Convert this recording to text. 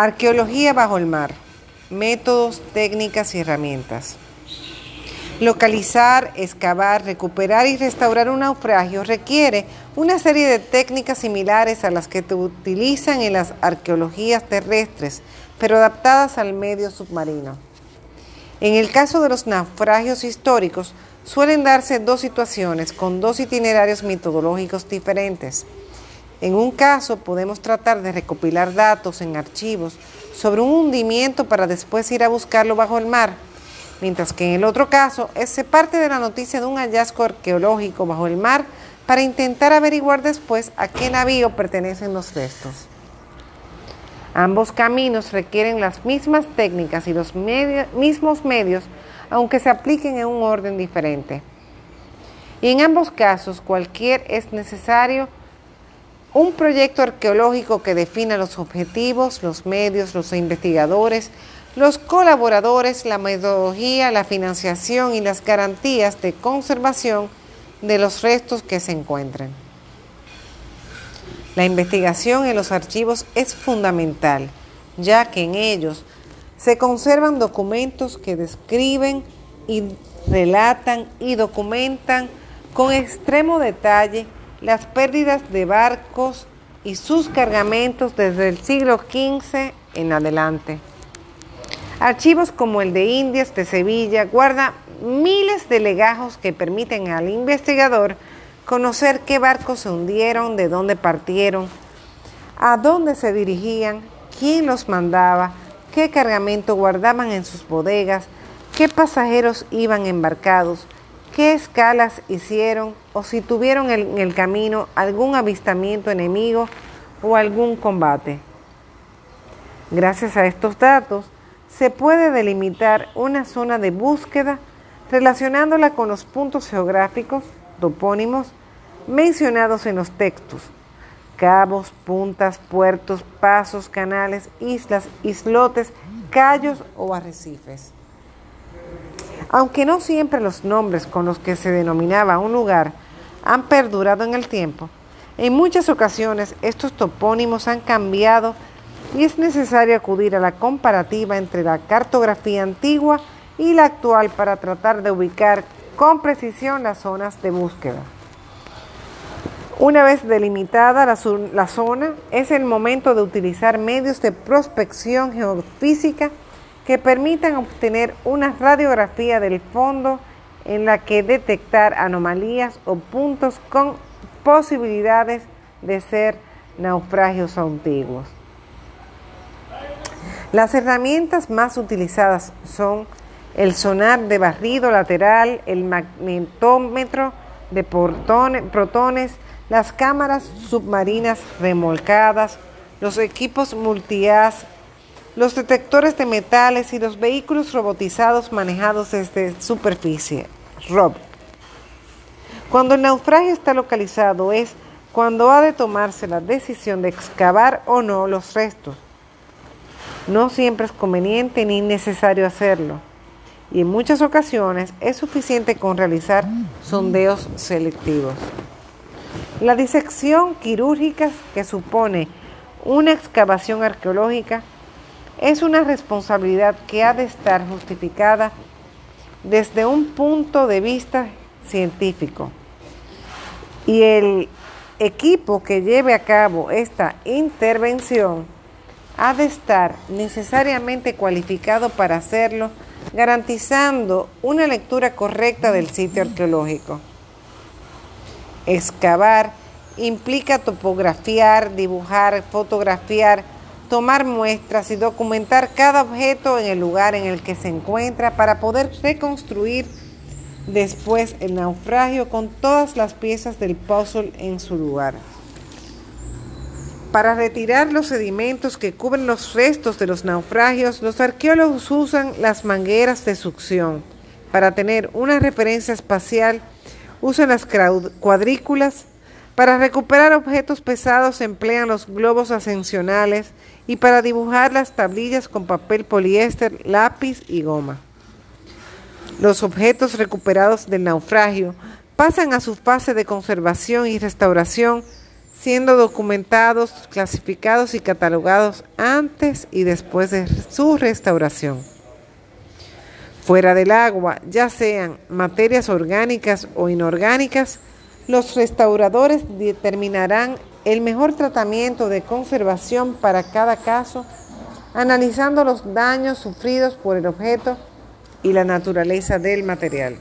Arqueología bajo el mar. Métodos, técnicas y herramientas. Localizar, excavar, recuperar y restaurar un naufragio requiere una serie de técnicas similares a las que se utilizan en las arqueologías terrestres, pero adaptadas al medio submarino. En el caso de los naufragios históricos, suelen darse dos situaciones con dos itinerarios metodológicos diferentes. En un caso podemos tratar de recopilar datos en archivos sobre un hundimiento para después ir a buscarlo bajo el mar, mientras que en el otro caso se parte de la noticia de un hallazgo arqueológico bajo el mar para intentar averiguar después a qué navío pertenecen los restos. Ambos caminos requieren las mismas técnicas y los mismos medios, aunque se apliquen en un orden diferente. Y en ambos casos, cualquier es necesario un proyecto arqueológico que defina los objetivos, los medios, los investigadores, los colaboradores, la metodología, la financiación y las garantías de conservación de los restos que se encuentren. La investigación en los archivos es fundamental, ya que en ellos se conservan documentos que describen y relatan y documentan con extremo detalle las pérdidas de barcos y sus cargamentos desde el siglo XV en adelante. Archivos como el de Indias de Sevilla guarda miles de legajos que permiten al investigador conocer qué barcos se hundieron, de dónde partieron, a dónde se dirigían, quién los mandaba, qué cargamento guardaban en sus bodegas, qué pasajeros iban embarcados, qué escalas hicieron o si tuvieron en el camino algún avistamiento enemigo o algún combate. Gracias a estos datos se puede delimitar una zona de búsqueda relacionándola con los puntos geográficos, topónimos, mencionados en los textos, cabos, puntas, puertos, pasos, canales, islas, islotes, callos o arrecifes. Aunque no siempre los nombres con los que se denominaba un lugar han perdurado en el tiempo, en muchas ocasiones estos topónimos han cambiado y es necesario acudir a la comparativa entre la cartografía antigua y la actual para tratar de ubicar con precisión las zonas de búsqueda. Una vez delimitada la, la, zona, es el momento de utilizar medios de prospección geofísica que permitan obtener una radiografía del fondo en la que detectar anomalías o puntos con posibilidades de ser naufragios antiguos. Las herramientas más utilizadas son el sonar de barrido lateral, el magnetómetro de protones, las cámaras submarinas remolcadas, los equipos multias, los detectores de metales y los vehículos robotizados manejados desde superficie. Rob. Cuando el naufragio está localizado es cuando ha de tomarse la decisión de excavar o no los restos. No siempre es conveniente ni necesario hacerlo y en muchas ocasiones es suficiente con realizar sondeos selectivos. La disección quirúrgica que supone una excavación arqueológica es una responsabilidad que ha de estar justificada desde un punto de vista científico. Y el equipo que lleve a cabo esta intervención ha de estar necesariamente cualificado para hacerlo garantizando una lectura correcta del sitio arqueológico. Excavar implica topografiar, dibujar, fotografiar, tomar muestras y documentar cada objeto en el lugar en el que se encuentra para poder reconstruir después el naufragio con todas las piezas del puzzle en su lugar. Para retirar los sedimentos que cubren los restos de los naufragios, los arqueólogos usan las mangueras de succión. Para tener una referencia espacial, usan las cuadrículas. Para recuperar objetos pesados emplean los globos ascensionales y para dibujar las tablillas con papel poliéster, lápiz y goma. Los objetos recuperados del naufragio pasan a su fase de conservación y restauración siendo documentados, clasificados y catalogados antes y después de su restauración. Fuera del agua, ya sean materias orgánicas o inorgánicas, los restauradores determinarán el mejor tratamiento de conservación para cada caso, analizando los daños sufridos por el objeto y la naturaleza del material.